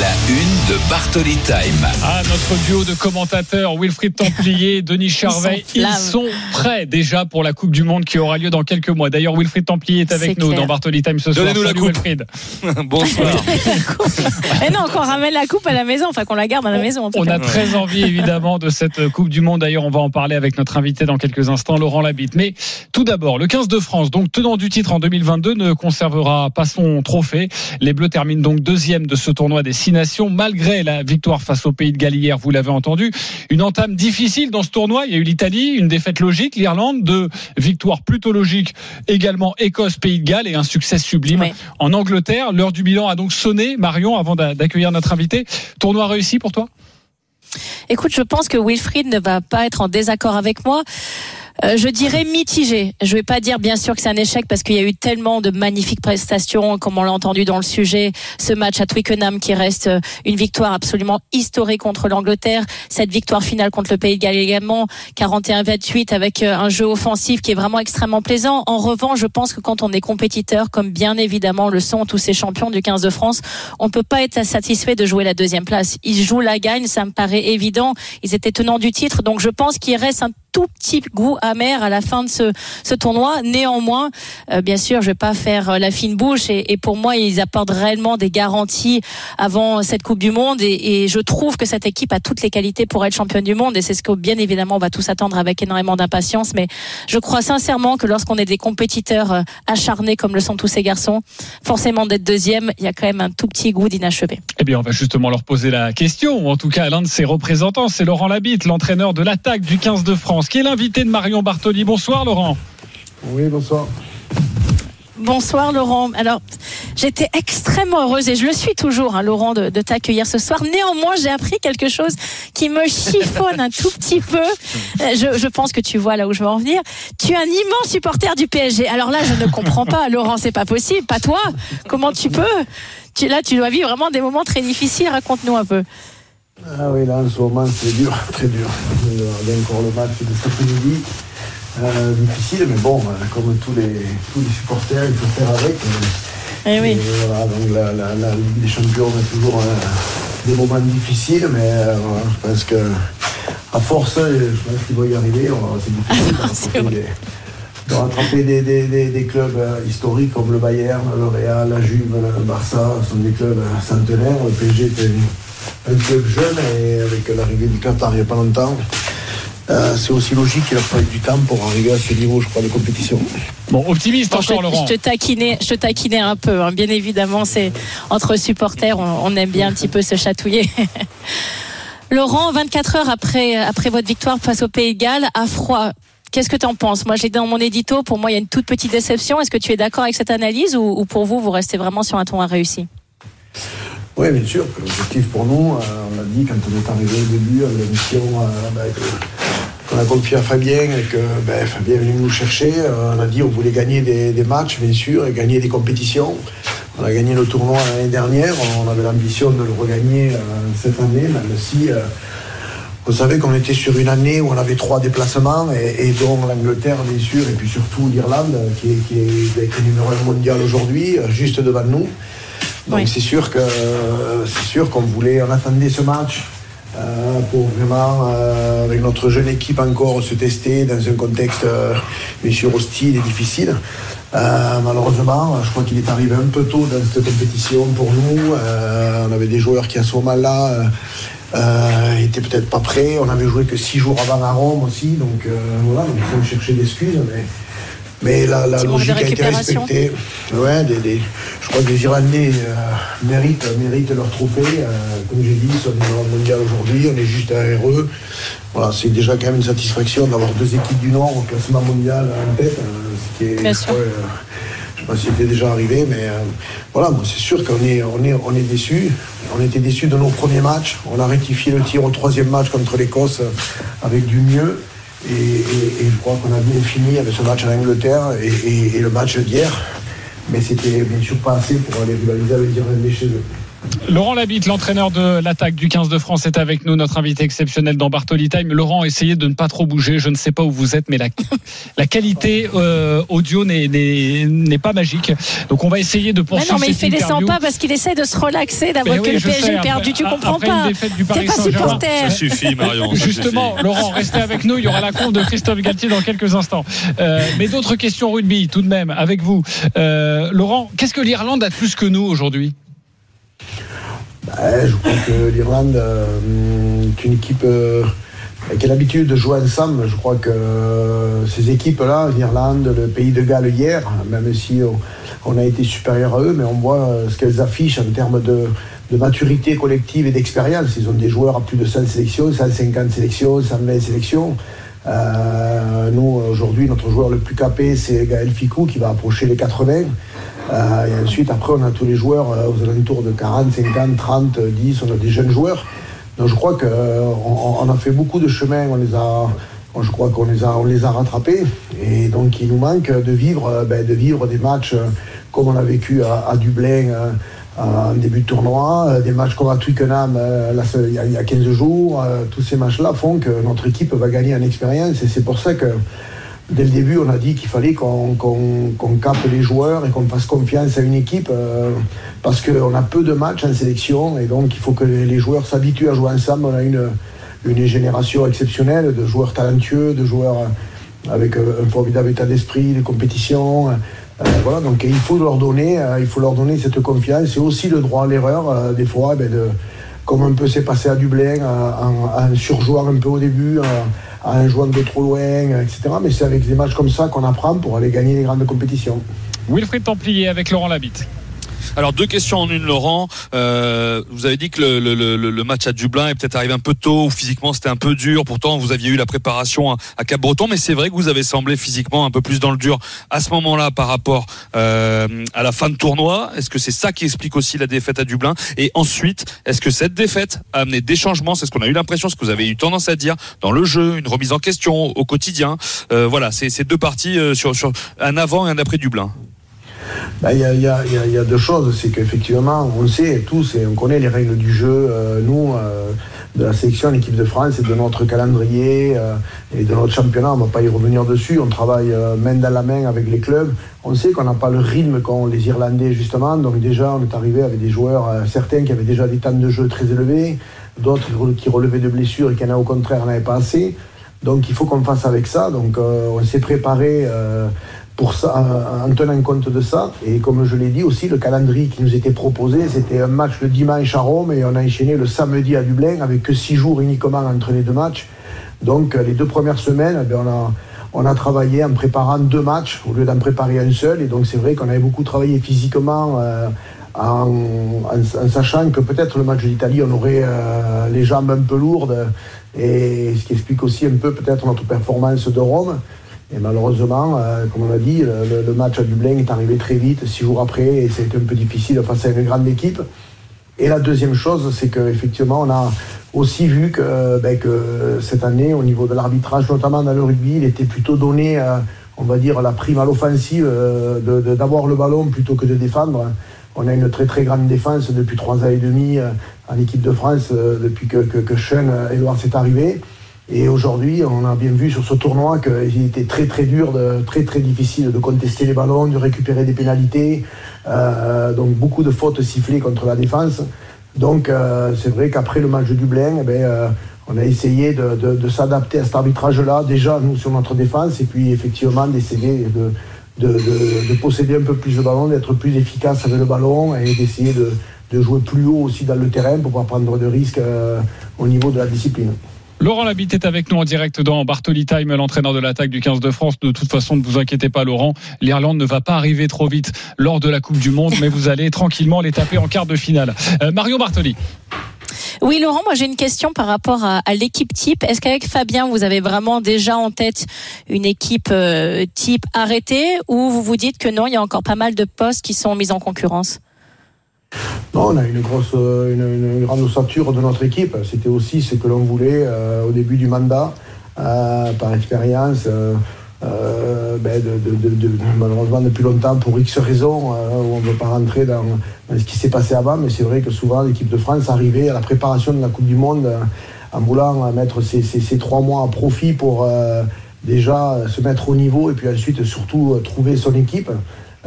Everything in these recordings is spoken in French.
La une de Bartoli Time. Ah, notre duo de commentateurs, Wilfried Templier, Denis Charvet, Ils ils sont prêts déjà pour la Coupe du Monde qui aura lieu dans quelques mois. D'ailleurs, Wilfried Templier est avec nous clair. dans Bartoli Time ce soir. Donnez-nous la coupe. Wilfried. Bonsoir. Mais non, qu'on ramène la coupe à la maison, enfin qu'on la garde à la maison. En tout On cas. a très envie évidemment de cette Coupe du Monde. D'ailleurs, on va en parler avec notre invité dans quelques instants, Laurent Labitte. Mais tout d'abord, le 15 de France, donc tenant du titre en 2022, ne conservera pas son trophée. Les Bleus terminent donc deuxième de ce tournoi des Six Malgré la victoire face au Pays de Galles hier, vous l'avez entendu. Une entame difficile dans ce tournoi. Il y a eu l'Italie, une défaite logique, l'Irlande, deux victoires plutôt logiques, également Écosse, Pays de Galles et un succès sublime en Angleterre. L'heure du bilan a donc sonné, Marion, avant d'a- d'accueillir notre invité. Tournoi réussi pour toi? Écoute, je pense que Wilfried ne va pas être en désaccord avec moi. Euh, je dirais mitigé. Je vais pas dire bien sûr que c'est un échec parce qu'il y a eu tellement de magnifiques prestations, comme on l'a entendu dans le sujet. Ce match à Twickenham qui reste euh, une victoire absolument historique contre l'Angleterre. Cette victoire finale contre le Pays de Galles également, 41-28 avec euh, un jeu offensif qui est vraiment extrêmement plaisant. En revanche, je pense que quand on est compétiteur, comme bien évidemment le sont tous ces champions du 15 de France, on peut pas être satisfait de jouer la deuxième place. Ils jouent la gagne, ça me paraît évident. Ils étaient tenants du titre, donc je pense qu'il reste un tout petit goût amer à la fin de ce, tournoi. Néanmoins, euh, bien sûr, je vais pas faire euh, la fine bouche et, pour moi, ils apportent réellement des garanties avant cette Coupe du Monde et, je trouve que cette équipe a toutes les qualités pour être championne du monde et c'est ce que bien évidemment on va tous attendre avec énormément d'impatience. Mais je crois sincèrement que lorsqu'on est des compétiteurs euh, acharnés comme le sont tous ces garçons, forcément d'être deuxième, il y a quand même un tout petit goût d'inachevé. Eh bien, on va justement leur poser la question, ou en tout cas l'un de ses représentants, c'est Laurent Labitte, l'entraîneur de l'attaque du 15 de France, qui est l'invité de Marion Bartoli. Bonsoir Laurent. Oui, bonsoir. Bonsoir Laurent. Alors, j'étais extrêmement heureuse et je le suis toujours, hein, Laurent, de, de t'accueillir ce soir. Néanmoins, j'ai appris quelque chose qui me chiffonne un tout petit peu. Euh, Je, je pense que tu vois là où je veux en venir. Tu es un immense supporter du PSG. Alors là, je ne comprends pas, Laurent, c'est pas possible. Pas toi. Comment tu peux? Tu, Là, tu dois vivre vraiment des moments très difficiles. Raconte-nous un peu. Ah oui, là, en ce moment, c'est dur, très dur. Il y a encore le match de cet après-midi. Euh, difficile, mais bon, euh, comme tous les, tous les supporters, il faut faire avec. Eh Et oui. voilà, donc la, la, la Ligue des Champions a toujours euh, des moments difficiles, mais euh, voilà, je pense que à force, je pense qu'il va y arriver. C'est difficile de rattraper, des, de rattraper des, des, des, des clubs euh, historiques comme le Bayern, le Real, la Juve, le Barça, sont des clubs centenaires. Le PSG un, un club jeune et avec l'arrivée du Qatar il n'y a pas longtemps. Euh, c'est aussi logique qu'il a fallu du temps pour arriver à ce niveau, je crois, de compétition. Bon, optimiste Bon, je, encore te, Laurent. je te taquinais, je te taquinais un peu. hein. Bien évidemment, c'est entre supporters, on, on aime bien un petit peu se chatouiller. Laurent, 24 heures après, après votre victoire face au Pays de Galles, à froid. Qu'est-ce que tu en penses? Moi, j'ai dit dans mon édito, pour moi, il y a une toute petite déception. Est-ce que tu es d'accord avec cette analyse ou, ou pour vous, vous restez vraiment sur un ton réussi? Oui, bien sûr. L'objectif pour nous, euh, on l'a dit quand on est arrivé au début, avec la mission euh, qu'on a confiée à Fabien et que ben, Fabien est venu nous chercher, euh, on a dit on voulait gagner des, des matchs, bien sûr, et gagner des compétitions. On a gagné le tournoi l'année dernière, on avait l'ambition de le regagner euh, cette année, même si euh, vous savez qu'on était sur une année où on avait trois déplacements, et, et dont l'Angleterre, bien sûr, et puis surtout l'Irlande, qui est, qui est, qui est numéro un mondial aujourd'hui, euh, juste devant nous. Donc Oui. c'est sûr que c'est sûr qu'on voulait, on attendait ce match euh, pour vraiment, euh, avec notre jeune équipe encore, se tester dans un contexte euh, bien sûr hostile et difficile. Malheureusement, je crois qu'il est arrivé un peu tôt dans cette compétition pour nous. On avait des joueurs qui à ce moment-là euh, euh, étaient peut-être pas prêts. On avait joué que six jours avant à Rome aussi, donc voilà, donc il faut chercher des excuses. Mais, mais la, logique a été respectée. Ouais, des- des- je crois que les Irlandais euh, méritent, méritent leur trophée. Euh, comme j'ai dit, ils sont un mondial aujourd'hui, on est juste derrière eux. Voilà, c'est déjà quand même une satisfaction d'avoir deux équipes du Nord au classement mondial en tête. euh, ce qui est, Bien je sûr. crois, euh, je sais pas si c'était déjà arrivé, mais euh, voilà, moi c'est sûr qu'on est, on est, on est déçus. On était déçus de nos premiers matchs. On a rectifié le tir au troisième match contre l'Écosse avec du mieux. Et, je crois qu'on a bien fini avec ce match en Angleterre et, le match d'hier. Mais c'était bien sûr pas assez pour aller rivaliser avec les Irlandais chez eux. Laurent Labitte, l'entraîneur de l'attaque du 15 de France, est avec nous, notre invité exceptionnel dans Bartoli Time. Laurent, essayez de ne pas trop bouger. Je ne sais pas où vous êtes, mais la, la qualité euh, audio n'est pas magique. Donc on va essayer de poursuivre. Mais non, mais il fait les 100 pas parce qu'il essaie de se relaxer d'avoir que le PSG sais, perdu. Tu comprends pas. T'es pas supporter. Ça suffit, Marion. Justement, Laurent, restez avec nous. Il y aura la compte de Christophe Galtier dans quelques instants. Euh, mais d'autres questions rugby, tout de même, avec vous. Euh, Laurent, qu'est-ce que l'Irlande a de plus que nous aujourd'hui? Bah, je crois que l'Irlande euh, est une équipe euh, qui a l'habitude de jouer ensemble. Je crois que euh, ces équipes-là, l'Irlande, le pays de Galles hier, même si on, a été supérieur à eux, mais on voit ce qu'elles affichent en termes de, maturité collective et d'expérience. Ils ont des joueurs à plus de 100 sélections, 150 sélections, 120 sélections. nous, aujourd'hui, notre joueur le plus capé, c'est Gaël Ficou qui va approcher les 80. Euh, et ensuite, après, on a tous les joueurs euh, aux alentours de 40, 50, 30, 10. On a des jeunes joueurs. Donc je crois qu'on euh, on a fait beaucoup de chemin. On les a, je crois qu'on les a, on les a rattrapés. Et donc il nous manque de vivre, ben, de vivre des matchs comme on a vécu à, Dublin en début de tournoi, des matchs comme à Twickenham il y, a 15 jours. tous ces matchs-là font que notre équipe va gagner en expérience. Et c'est pour ça que dès le début, on a dit qu'il fallait qu'on capte les joueurs et qu'on fasse confiance à une équipe euh, parce qu'on a peu de matchs en sélection et donc il faut que les, joueurs s'habituent à jouer ensemble. On a une, génération exceptionnelle de joueurs talentueux, de joueurs avec un formidable état d'esprit, de compétition. Euh, voilà, donc il faut leur donner, euh, il faut leur donner cette confiance et aussi le droit à l'erreur des fois, ben, de, comme un peu s'est passé à Dublin, en, surjouant un peu au début à un joueur de trop loin, etc. Mais c'est avec des matchs comme ça qu'on apprend pour aller gagner les grandes compétitions. Wilfried Templier avec Laurent Labitte. Alors deux questions en une, Laurent. Euh, vous avez dit que le, match à Dublin est peut-être arrivé un peu tôt, physiquement c'était un peu dur. Pourtant, vous aviez eu la préparation à, Cap-Breton, mais c'est vrai que vous avez semblé physiquement un peu plus dans le dur à ce moment-là par rapport euh, à la fin de tournoi. Est-ce que c'est ça qui explique aussi la défaite à Dublin? Et ensuite, est-ce que cette défaite a amené des changements? C'est ce qu'on a eu l'impression, ce que vous avez eu tendance à dire dans le jeu, une remise en question au quotidien. Euh, voilà, c'est deux parties sur, sur un avant et un après Dublin. Il y, a, deux choses. C'est qu'effectivement, on sait tous et on connaît les règles du jeu. Euh, nous, euh, de la sélection, l'équipe de France et de notre calendrier euh, et de notre championnat, on ne va pas y revenir dessus. On travaille main dans la main avec les clubs. On sait qu'on n'a pas le rythme qu'ont les Irlandais, justement. Donc, déjà, on est arrivé avec des joueurs, certains qui avaient déjà des temps de jeu très élevés, d'autres qui relevaient de blessures et qui, en au contraire, n'avaient pas assez. Donc, il faut qu'on fasse avec ça. Donc, on s'est préparé pour en tenant compte de ça. Et comme je l'ai dit aussi, le calendrier qui nous était proposé, c'était un match le dimanche à Rome et on a enchaîné le samedi à Dublin avec que six jours uniquement entre les deux matchs. Donc les deux premières semaines, eh on, a, on a travaillé en préparant deux matchs au lieu d'en préparer un seul. Et donc c'est vrai qu'on avait beaucoup travaillé physiquement. Euh, en, sachant que peut-être le match d'Italie, on aurait euh, les jambes un peu lourdes, et ce qui explique aussi un peu peut-être notre performance de Rome. Et malheureusement, euh, comme on a dit, le, match à Dublin est arrivé très vite, six jours après, et c'était un peu difficile face à une grande équipe. Et la deuxième chose, c'est qu'effectivement, on a aussi vu que, ben, que, cette année, au niveau de l'arbitrage, notamment dans le rugby, il était plutôt donné, euh, on va dire, la prime à l'offensive euh, d'avoir le ballon plutôt que de défendre. On a une très très grande défense depuis trois ans et demi en équipe de France, depuis que, que, que Sean Edouard s'est arrivé. Et aujourd'hui, on a bien vu sur ce tournoi qu'il était très très dur, très très difficile de contester les ballons, de récupérer des pénalités. Euh, donc beaucoup de fautes sifflées contre la défense. Donc euh, c'est vrai qu'après le match de Dublin, eh ben, euh, on a essayé de, s'adapter à cet arbitrage-là, déjà nous sur notre défense, et puis effectivement d'essayer de, de, posséder un peu plus de ballon, d'être plus efficace avec le ballon et d'essayer de, jouer plus haut aussi dans le terrain pour pouvoir prendre de risques au niveau de la discipline. Laurent Labitte est avec nous en direct dans Bartoli Time, l'entraîneur de l'attaque du 15 de France. De toute façon, ne vous inquiétez pas, Laurent. L'Irlande ne va pas arriver trop vite lors de la Coupe du Monde, mais vous allez tranquillement les taper en quart de finale. Euh, Mario Bartoli. Oui, Laurent, moi j'ai une question par rapport à, l'équipe type. Est-ce qu'avec Fabien, vous avez vraiment déjà en tête une équipe euh, type arrêtée ou vous vous dites que non, il y a encore pas mal de postes qui sont mis en concurrence? On a une grosse, euh, une, grande ossature de notre équipe. C'était aussi ce que l'on voulait euh, au début du mandat, euh, par expérience. ben, de, malheureusement depuis longtemps pour X raisons, on ne veut pas rentrer dans, ce qui s'est passé avant, mais c'est vrai que souvent l'équipe de France arrivait à la préparation de la Coupe du Monde en voulant mettre ces, trois mois à profit pour déjà se mettre au niveau et puis ensuite surtout trouver son équipe.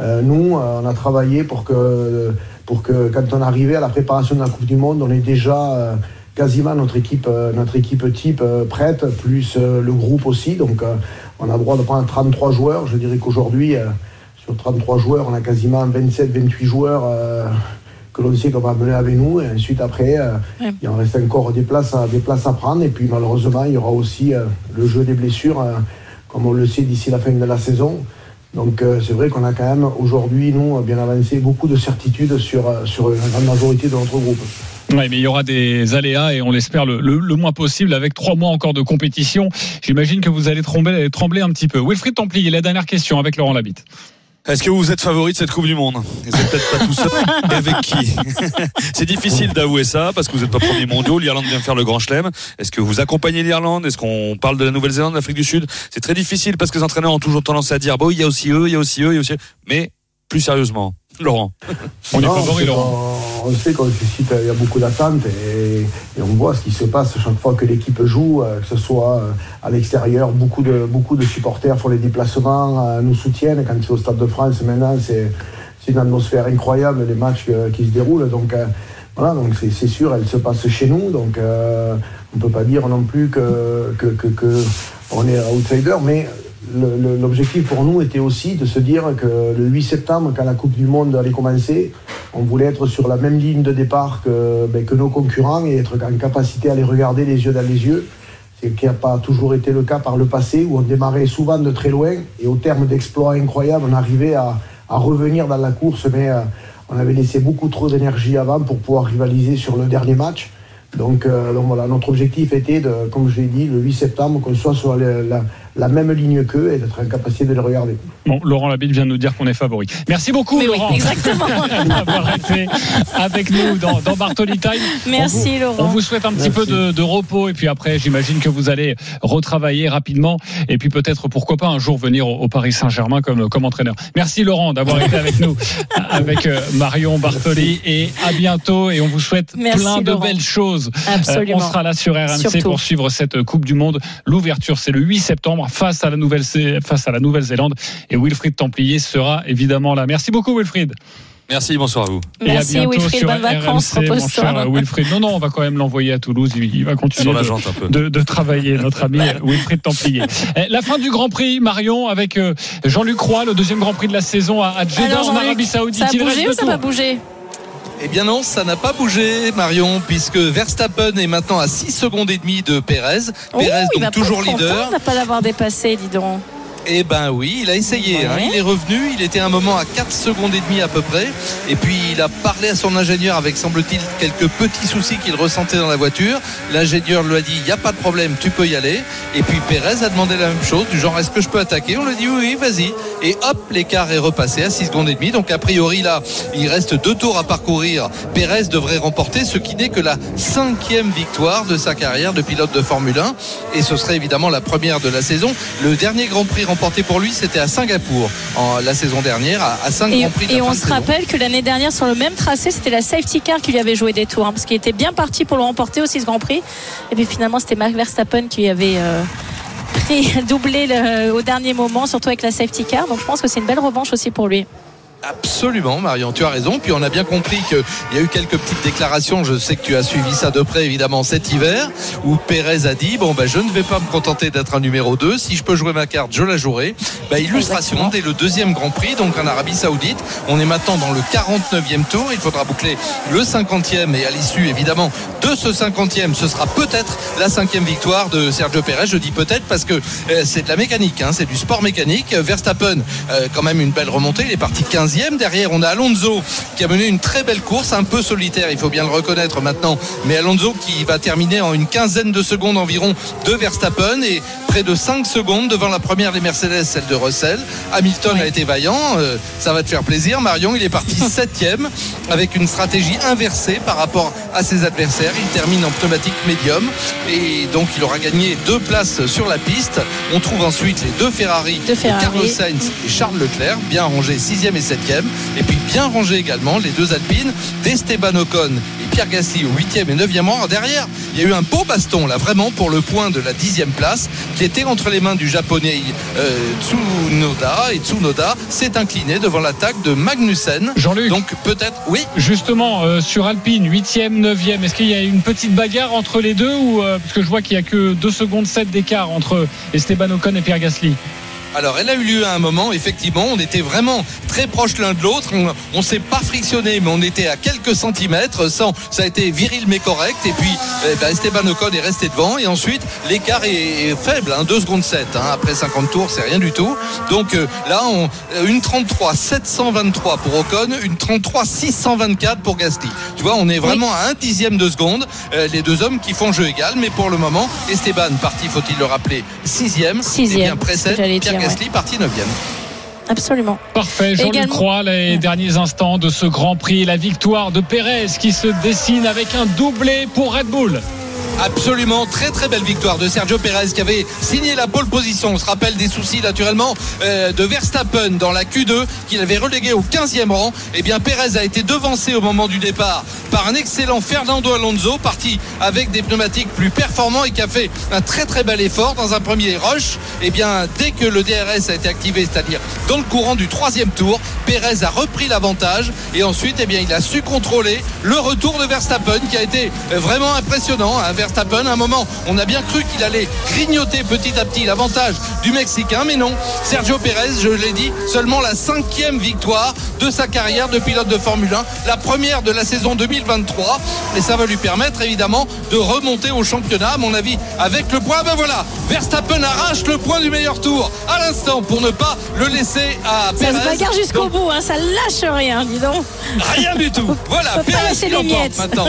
nous, on a travaillé pour que, pour que quand on arrivait à la préparation de la Coupe du Monde, on est déjà quasiment notre équipe, euh, notre équipe type euh, prête, plus euh, le groupe aussi. Donc on a le droit de prendre 33 joueurs. Je dirais qu'aujourd'hui, sur 33 joueurs, on a quasiment 27-28 joueurs que l'on sait qu'on va mener avec nous. Et ensuite, après, il en reste encore des places, à, des places à prendre. Et puis, malheureusement, il y aura aussi le jeu des blessures, comme on le sait d'ici la fin de la saison. Donc, c'est vrai qu'on a quand même aujourd'hui, nous, bien avancé, beaucoup de certitudes sur, sur la grande majorité de notre groupe. Oui, mais il y aura des aléas et on l'espère le, le, moins possible avec trois mois encore de compétition. J'imagine que vous allez trembler, trembler un petit peu. Wilfried Templier, la dernière question avec Laurent Labitte. Est-ce que vous êtes favori de cette Coupe du Monde Vous n'êtes peut-être pas tout seul. Et avec qui C'est difficile d'avouer ça parce que vous n'êtes pas premier mondiaux. L'Irlande vient faire le grand chelem. Est-ce que vous accompagnez l'Irlande Est-ce qu'on parle de la Nouvelle-Zélande, de l'Afrique du Sud C'est très difficile parce que les entraîneurs ont toujours tendance à dire bon, il y a aussi eux, il y a aussi eux, il y a aussi eux. Mais plus sérieusement, Laurent. On est favori, Laurent. On sait qu'on suscite, il y a beaucoup d'attentes et, on voit ce qui se passe chaque fois que l'équipe joue, euh, que ce soit euh, à l'extérieur. Beaucoup de, beaucoup de supporters font les déplacements, euh, nous soutiennent. Quand c'est au Stade de France, maintenant, c'est une atmosphère incroyable, les matchs qui se déroulent. Donc, voilà, donc c'est sûr, elle se passe chez nous. Donc, on ne peut pas dire non plus que, que, que on est outsider, mais l'objectif pour nous était aussi de se dire que le 8 septembre, quand la Coupe du Monde allait commencer, on voulait être sur la même ligne de départ que, ben, que nos concurrents et être en capacité à les regarder les yeux dans les yeux. Ce qui n'a pas toujours été le cas par le passé, où on démarrait souvent de très loin et au terme d'exploits incroyables, on arrivait à, revenir dans la course, mais euh, on avait laissé beaucoup trop d'énergie avant pour pouvoir rivaliser sur le dernier match. Donc, euh, voilà, notre objectif était, de, comme je l'ai dit, le 8 septembre, qu'on soit sur la même ligne qu'eux et d'être en capacité de les regarder. Bon, Laurent Labitte vient de nous dire qu'on est favori. Merci beaucoup, Laurent, exactement. d'avoir été avec nous dans, dans Bartoli Time. Merci, Laurent. On vous souhaite un petit peu de, de, repos et puis après, j'imagine que vous allez retravailler rapidement et puis peut-être, pourquoi pas, un jour venir au, Paris Saint-Germain comme, comme entraîneur. Merci, Laurent, d'avoir été avec nous, avec euh, Marion Bartoli et à bientôt et on vous souhaite plein de belles choses. Absolument. on sera là sur RMC pour suivre cette Coupe du Monde. L'ouverture, c'est le 8 septembre face à la Nouvelle face à la Nouvelle-Zélande et Wilfried Templier sera évidemment là. Merci beaucoup Wilfried. Merci, bonsoir à vous. Merci, et à bientôt Wilfried, sur bonnes vacances, mon cher Wilfried. Non, non, on va quand même l'envoyer à Toulouse. Il, va continuer de, de, travailler, notre ami Wilfried Templier. Eh, la fin du Grand Prix, Marion, avec euh, Jean-Luc Roy, le deuxième Grand Prix de la saison à Jeddah, en Arabie Saoudite. Ça a bougé ou ça va bouger? Eh bien non, ça n'a pas bougé, Marion, puisque Verstappen est maintenant à 6 secondes et demie de Pérez. Pérez donc toujours leader. Pas l'avoir dépassé, dis donc. Eh ben oui, il a essayé. Hein. Il est revenu. Il était un moment à 4 secondes et demie à peu près. Et puis il a parlé à son ingénieur avec, semble-t-il, quelques petits soucis qu'il ressentait dans la voiture. L'ingénieur lui a dit il n'y a pas de problème, tu peux y aller. Et puis Pérez a demandé la même chose, du genre est-ce que je peux attaquer? On lui a dit oui, oui vas-y. Et hop, l'écart est repassé à 6 secondes et demie. Donc a priori là, il reste deux tours à parcourir. Pérez devrait remporter ce qui n'est que la cinquième victoire de sa carrière de pilote de Formule 1. Et ce serait évidemment la première de la saison. Le dernier Grand Prix remporté pour lui, c'était à Singapour en, la saison dernière, à, 5 Grands Prix. et on se rappelle que l'année dernière, sur le même tracé, c'était la safety car qui lui avait joué des tours, hein, parce qu'il était bien parti pour le remporter aussi ce Grand Prix. Et puis finalement, c'était Max Verstappen qui avait. Euh, doublé au dernier moment, surtout avec la safety car. Donc je pense que c'est une belle revanche aussi pour lui. Absolument, Marion, tu as raison. Puis on a bien compris qu'il y a eu quelques petites déclarations. Je sais que tu as suivi ça de près, évidemment, cet hiver, où Pérez a dit Bon, bah, je ne vais pas me contenter d'être un numéro 2. Si je peux jouer ma carte, je la jouerai. Bah, illustration dès le deuxième Grand Prix, donc en Arabie Saoudite. On est maintenant dans le 49e tour. Il faudra boucler le 50e. Et à l'issue, évidemment, de ce 50e, ce sera peut-être la cinquième victoire de Sergio Pérez. Je dis peut-être parce que euh, c'est de la mécanique, hein, c'est du sport mécanique. Verstappen, euh, quand même une belle remontée. Il est parti 15 Derrière, on a Alonso qui a mené une très belle course, un peu solitaire, il faut bien le reconnaître maintenant. Mais Alonso qui va terminer en une quinzaine de secondes environ de Verstappen. Et près de 5 secondes devant la première des Mercedes, celle de Russell. Hamilton a été vaillant, euh, ça va te faire plaisir. Marion, il est parti septième avec une stratégie inversée par rapport à ses adversaires. Il termine en pneumatique médium et donc il aura gagné deux places sur la piste. On trouve ensuite les deux Ferrari, Deux Ferrari. Carlos Sainz et Charles Leclerc, bien rangés 6e et 7e. Et puis bien rangés également les deux Alpines d'Esteban Ocon et Pierre Gasly au 8e et 9e rang. Derrière, il y a eu un beau baston là vraiment pour le point de la 10e place qui était entre les mains du japonais euh, Tsunoda et Tsunoda s'est incliné devant l'attaque de Magnussen. Jean-Luc. Donc peut-être, oui, Justement, euh, sur Alpine, 8e, 9e, est-ce qu'il y a une petite bagarre entre les deux ou euh, parce que je vois qu'il y a que 2 secondes 7 d'écart entre Esteban Ocon et Pierre Gasly? Alors, elle a eu lieu à un moment, effectivement, on était vraiment très proches l'un de l'autre. On, ne s'est pas frictionné, mais on était à quelques centimètres. Sans, ça a été viril mais correct. Et puis, eh ben, Esteban Ocon est resté devant. Et ensuite, l'écart est, est faible, hein, 2 secondes 7. hein. après 50 tours, c'est rien du tout. Donc euh, là, on, une 33 723 pour Ocon, une 33 624 pour Gasly. Tu vois, on est vraiment à un dixième de seconde. Euh, les deux hommes qui font jeu égal, mais pour le moment, Esteban parti, faut-il le rappeler, sixième. Sixième, Et bien j'allais Pierre dire, Gasly parti neuvième. Absolument. Parfait, Jean-Luc Également- Croix, les derniers instants de ce Grand Prix, la victoire de Pérez qui se dessine avec un doublé pour Red Bull. Absolument, très très belle victoire de Sergio Pérez qui avait signé la pole position. On se rappelle des soucis naturellement euh, de Verstappen dans la Q2 qu'il avait relégué au 15e rang. Eh bien Pérez a été devancé au moment du départ par un excellent Fernando Alonso, parti avec des pneumatiques plus performants et qui a fait un très très bel effort dans un premier rush. Eh bien dès que le DRS a été activé, c'est-à-dire dans le courant du troisième tour, Pérez a repris l'avantage et ensuite eh bien il a su contrôler le retour de Verstappen qui a été vraiment impressionnant. hein. Verstappen, à un moment, on a bien cru qu'il allait grignoter petit à petit l'avantage du Mexicain, mais non. Sergio Pérez, je l'ai dit, seulement la cinquième victoire de sa carrière de pilote de Formule 1, la première de la saison 2023, et ça va lui permettre évidemment de remonter au championnat, à mon avis, avec le point. Ben voilà, Verstappen arrache le point du meilleur tour à l'instant pour ne pas le laisser à Ça Pérez. se bagarre jusqu'au bout, hein, ça lâche rien, dis donc. Rien du tout. Voilà, Pérez qui les l'emporte miettes. maintenant.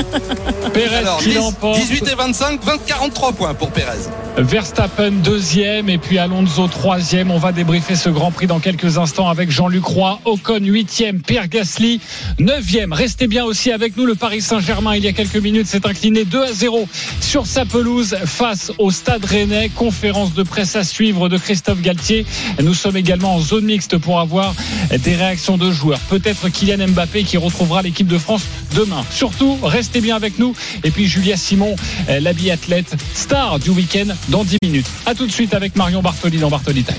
Pérez Alors, qui 10, l'emporte. 18 et 25, 20, 43 points pour Pérez. Verstappen deuxième et puis Alonso troisième. On va débriefer ce Grand Prix dans quelques instants avec Jean-Luc Roy, Ocon huitième, Pierre Gasly neuvième. Restez bien aussi avec nous. Le Paris Saint-Germain, il y a quelques minutes, s'est incliné 2 à 0 sur sa pelouse face au Stade Rennais. Conférence de presse à suivre de Christophe Galtier. Nous sommes également en zone mixte pour avoir des réactions de joueurs. Peut-être Kylian Mbappé qui retrouvera l'équipe de France demain. Surtout, restez bien avec nous. Et puis Julia Simon, la biathlète star du week-end dans 10 minutes. À tout de suite avec Marion Bartoli dans Bartoli Time.